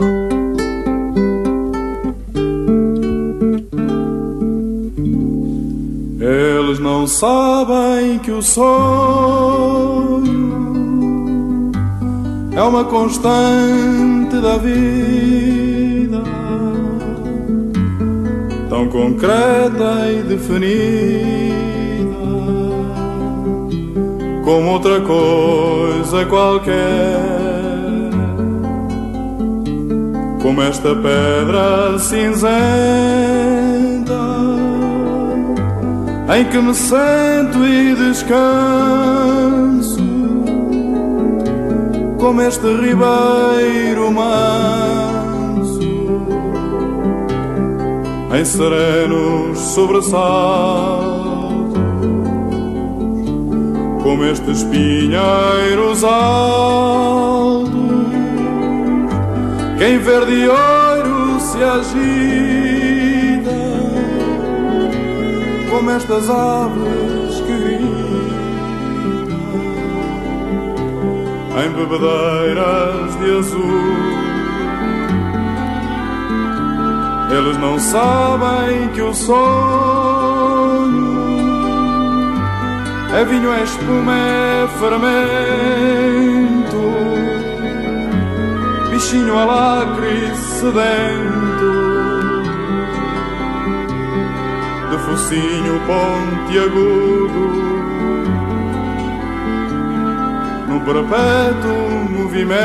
Eles não sabem que o sonho é uma constante da vida, tão concreta e definida como outra coisa qualquer. Como esta pedra cinzenta em que me sento e descanso, como este ribeiro manso, em serenos sobressaltos, como estes pinheiros altos, que em verde ouro se agita como estas aves que gritam em bebedeiras de azul. Eles não sabem que o sonho é vinho, é espuma, é fermento, bichinho alacre sedento focinho pontiagudo no perpétuo movimento.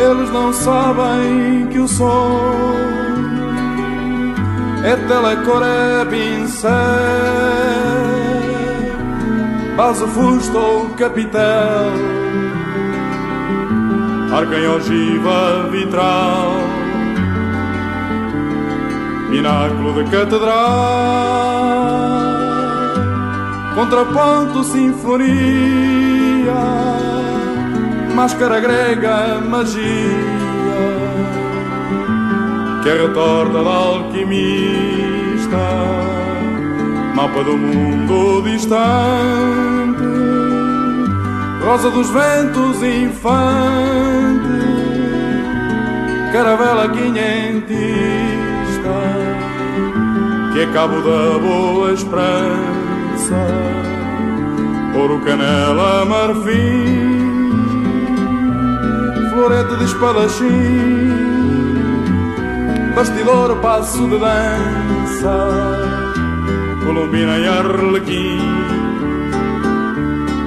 Eles não sabem que o som é telecor, é pincel, base, fusto ou capitel, arcanha, ogiva, vitral pináculo de catedral, contraponto, sinfonia, máscara grega, magia, que é retorta da alquimista, mapa do mundo distante, rosa dos ventos infante, caravela quinhentista que é cabo da boa esperança, ouro, canela, marfim, florete de espadachim, bastidor, passo de dança, colombina e arlequim,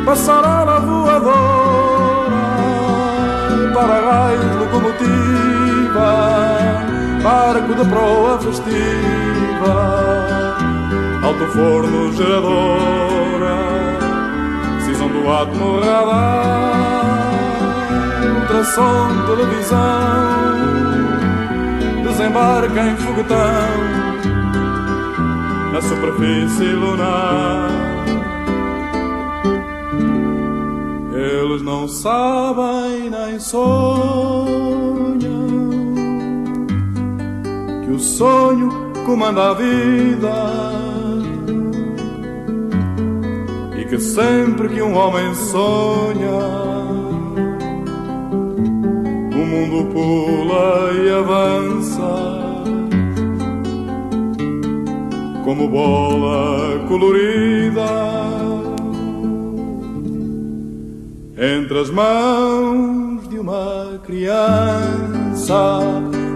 passarola voadora, para-raios, locomotiva barco de proa festiva, alto forno geradora, cisão do átomo radar, ultrassom televisão, desembarca em foguetão, na superfície lunar. Eles não sabem nem sonham o sonho comanda a vida. E que sempre que um homem sonha o mundo pula e avança. Como bola colorida entre as mãos de uma criança